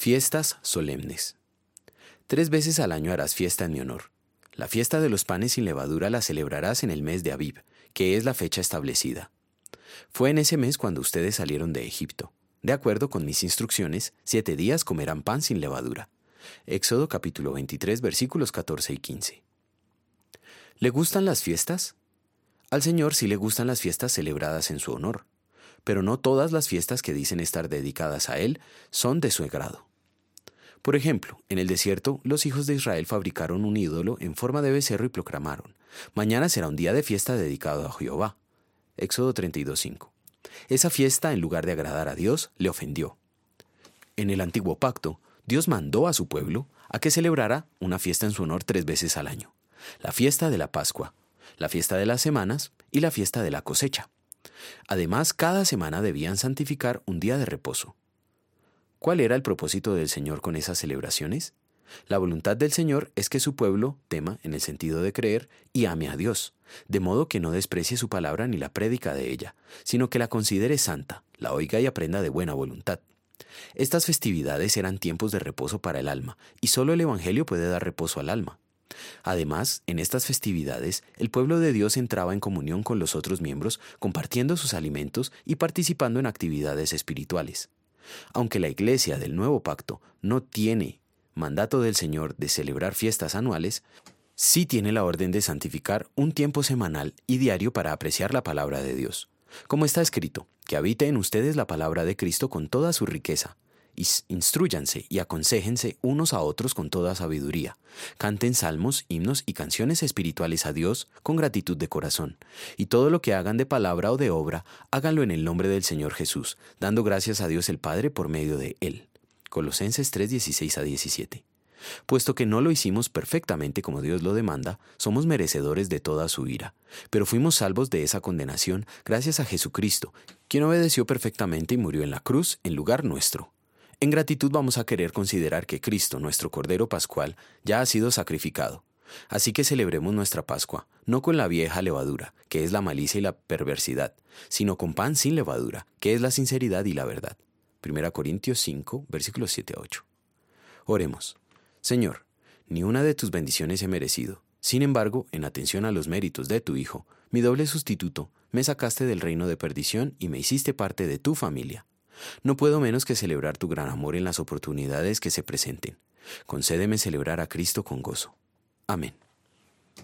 Fiestas solemnes. Tres veces al año harás fiesta en mi honor. La fiesta de los panes sin levadura la celebrarás en el mes de Abib, que es la fecha establecida. Fue en ese mes cuando ustedes salieron de Egipto. De acuerdo con mis instrucciones, siete días comerán pan sin levadura. Éxodo capítulo 23 versículos 14 y 15. ¿Le gustan las fiestas? Al Señor sí le gustan las fiestas celebradas en su honor, pero no todas las fiestas que dicen estar dedicadas a Él son de su agrado. Por ejemplo, en el desierto, los hijos de Israel fabricaron un ídolo en forma de becerro y proclamaron, Mañana será un día de fiesta dedicado a Jehová. Éxodo 32.5. Esa fiesta, en lugar de agradar a Dios, le ofendió. En el antiguo pacto, Dios mandó a su pueblo a que celebrara una fiesta en su honor tres veces al año. La fiesta de la Pascua, la fiesta de las semanas y la fiesta de la cosecha. Además, cada semana debían santificar un día de reposo. ¿Cuál era el propósito del Señor con esas celebraciones? La voluntad del Señor es que su pueblo tema, en el sentido de creer, y ame a Dios, de modo que no desprecie su palabra ni la prédica de ella, sino que la considere santa, la oiga y aprenda de buena voluntad. Estas festividades eran tiempos de reposo para el alma, y solo el Evangelio puede dar reposo al alma. Además, en estas festividades, el pueblo de Dios entraba en comunión con los otros miembros, compartiendo sus alimentos y participando en actividades espirituales. Aunque la Iglesia del Nuevo Pacto no tiene mandato del Señor de celebrar fiestas anuales, sí tiene la orden de santificar un tiempo semanal y diario para apreciar la palabra de Dios. Como está escrito, que habite en ustedes la palabra de Cristo con toda su riqueza. Instruyanse y aconsejense unos a otros con toda sabiduría. Canten salmos, himnos y canciones espirituales a Dios con gratitud de corazón. Y todo lo que hagan de palabra o de obra, háganlo en el nombre del Señor Jesús, dando gracias a Dios el Padre por medio de Él. Colosenses 3, 16 a 17. Puesto que no lo hicimos perfectamente como Dios lo demanda, somos merecedores de toda su ira, pero fuimos salvos de esa condenación gracias a Jesucristo, quien obedeció perfectamente y murió en la cruz en lugar nuestro. En gratitud vamos a querer considerar que Cristo, nuestro Cordero Pascual, ya ha sido sacrificado. Así que celebremos nuestra Pascua, no con la vieja levadura, que es la malicia y la perversidad, sino con pan sin levadura, que es la sinceridad y la verdad. 1 Corintios 5, versículos 7 a 8. Oremos. Señor, ni una de tus bendiciones he merecido. Sin embargo, en atención a los méritos de tu Hijo, mi doble sustituto, me sacaste del reino de perdición y me hiciste parte de tu familia. No puedo menos que celebrar tu gran amor en las oportunidades que se presenten. Concédeme celebrar a Cristo con gozo. Amén.